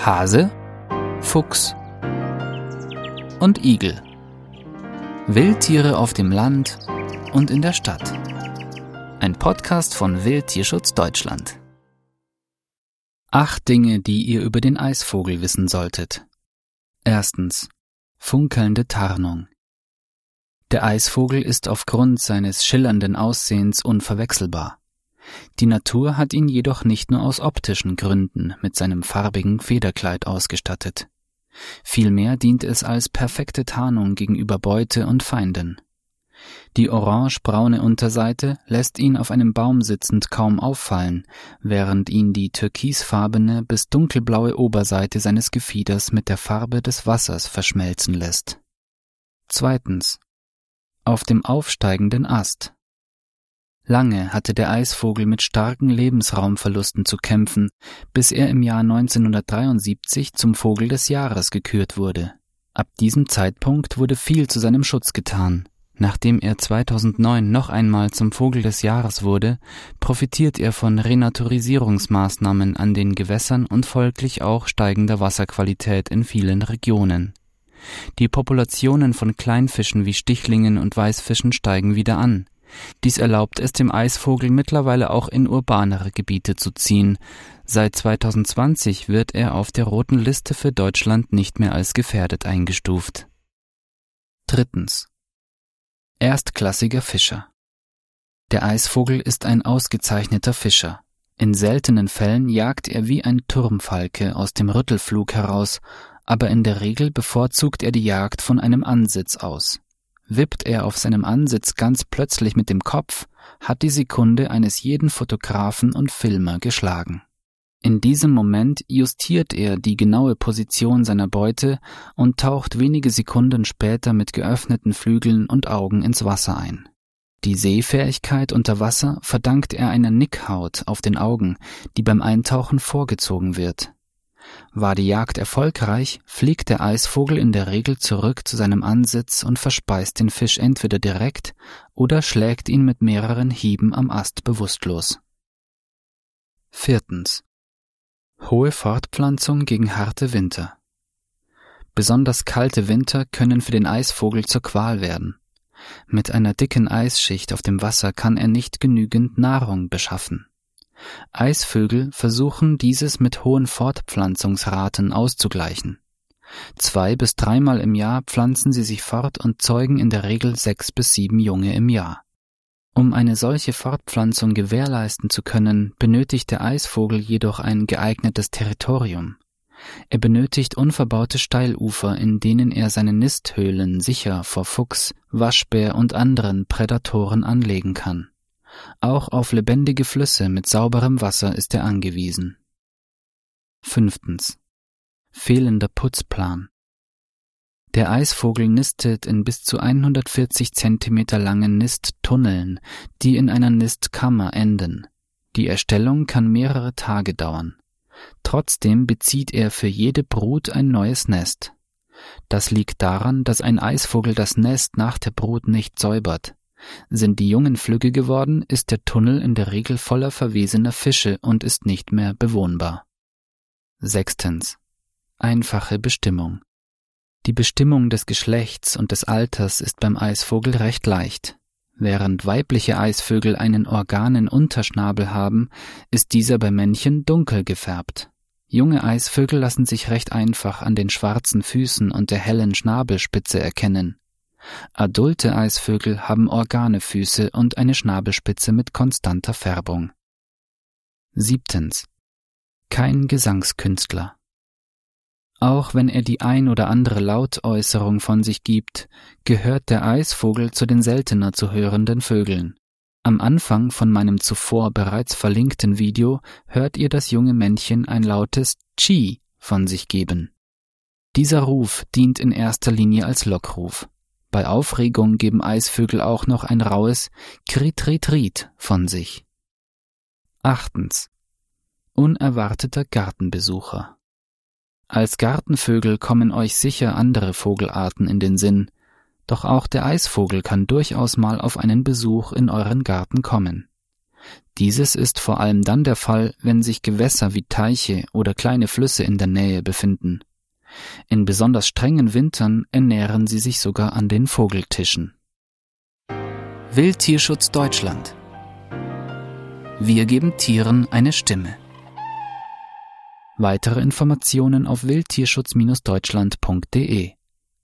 Hase, Fuchs und Igel. Wildtiere auf dem Land und in der Stadt. Ein Podcast von Wildtierschutz Deutschland. Acht Dinge, die ihr über den Eisvogel wissen solltet. Erstens. Funkelnde Tarnung. Der Eisvogel ist aufgrund seines schillernden Aussehens unverwechselbar. Die Natur hat ihn jedoch nicht nur aus optischen Gründen mit seinem farbigen Federkleid ausgestattet. Vielmehr dient es als perfekte Tarnung gegenüber Beute und Feinden. Die orange-braune Unterseite lässt ihn auf einem Baum sitzend kaum auffallen, während ihn die türkisfarbene bis dunkelblaue Oberseite seines Gefieders mit der Farbe des Wassers verschmelzen lässt. Zweitens. Auf dem aufsteigenden Ast. Lange hatte der Eisvogel mit starken Lebensraumverlusten zu kämpfen, bis er im Jahr 1973 zum Vogel des Jahres gekürt wurde. Ab diesem Zeitpunkt wurde viel zu seinem Schutz getan. Nachdem er 2009 noch einmal zum Vogel des Jahres wurde, profitiert er von Renaturisierungsmaßnahmen an den Gewässern und folglich auch steigender Wasserqualität in vielen Regionen. Die Populationen von Kleinfischen wie Stichlingen und Weißfischen steigen wieder an. Dies erlaubt es dem Eisvogel mittlerweile auch in urbanere Gebiete zu ziehen. Seit 2020 wird er auf der roten Liste für Deutschland nicht mehr als gefährdet eingestuft. Drittens. Erstklassiger Fischer. Der Eisvogel ist ein ausgezeichneter Fischer. In seltenen Fällen jagt er wie ein Turmfalke aus dem Rüttelflug heraus, aber in der Regel bevorzugt er die Jagd von einem Ansitz aus. Wippt er auf seinem Ansitz ganz plötzlich mit dem Kopf, hat die Sekunde eines jeden Fotografen und Filmer geschlagen. In diesem Moment justiert er die genaue Position seiner Beute und taucht wenige Sekunden später mit geöffneten Flügeln und Augen ins Wasser ein. Die Sehfähigkeit unter Wasser verdankt er einer Nickhaut auf den Augen, die beim Eintauchen vorgezogen wird. War die Jagd erfolgreich, fliegt der Eisvogel in der Regel zurück zu seinem Ansitz und verspeist den Fisch entweder direkt oder schlägt ihn mit mehreren Hieben am Ast bewusstlos. Viertens. Hohe Fortpflanzung gegen harte Winter. Besonders kalte Winter können für den Eisvogel zur Qual werden. Mit einer dicken Eisschicht auf dem Wasser kann er nicht genügend Nahrung beschaffen. Eisvögel versuchen dieses mit hohen Fortpflanzungsraten auszugleichen. Zwei bis dreimal im Jahr pflanzen sie sich fort und zeugen in der Regel sechs bis sieben Junge im Jahr. Um eine solche Fortpflanzung gewährleisten zu können, benötigt der Eisvogel jedoch ein geeignetes Territorium. Er benötigt unverbaute Steilufer, in denen er seine Nisthöhlen sicher vor Fuchs, Waschbär und anderen Prädatoren anlegen kann. Auch auf lebendige Flüsse mit sauberem Wasser ist er angewiesen. Fünftens. Fehlender Putzplan. Der Eisvogel nistet in bis zu 140 Zentimeter langen Nisttunneln, die in einer Nistkammer enden. Die Erstellung kann mehrere Tage dauern. Trotzdem bezieht er für jede Brut ein neues Nest. Das liegt daran, dass ein Eisvogel das Nest nach der Brut nicht säubert. Sind die Jungen flügge geworden, ist der Tunnel in der Regel voller verwesener Fische und ist nicht mehr bewohnbar. Sechstens. Einfache Bestimmung. Die Bestimmung des Geschlechts und des Alters ist beim Eisvogel recht leicht. Während weibliche Eisvögel einen Organenunterschnabel haben, ist dieser bei Männchen dunkel gefärbt. Junge Eisvögel lassen sich recht einfach an den schwarzen Füßen und der hellen Schnabelspitze erkennen. Adulte Eisvögel haben Organefüße und eine Schnabelspitze mit konstanter Färbung. Siebtens. Kein Gesangskünstler. Auch wenn er die ein oder andere Lautäußerung von sich gibt, gehört der Eisvogel zu den seltener zu hörenden Vögeln. Am Anfang von meinem zuvor bereits verlinkten Video hört ihr das junge Männchen ein lautes Chi von sich geben. Dieser Ruf dient in erster Linie als Lockruf. Bei Aufregung geben Eisvögel auch noch ein raues Krit-Rit-Rit von sich. Achtens. Unerwarteter Gartenbesucher. Als Gartenvögel kommen euch sicher andere Vogelarten in den Sinn, doch auch der Eisvogel kann durchaus mal auf einen Besuch in euren Garten kommen. Dieses ist vor allem dann der Fall, wenn sich Gewässer wie Teiche oder kleine Flüsse in der Nähe befinden. In besonders strengen Wintern ernähren sie sich sogar an den Vogeltischen. Wildtierschutz Deutschland Wir geben Tieren eine Stimme. Weitere Informationen auf wildtierschutz-deutschland.de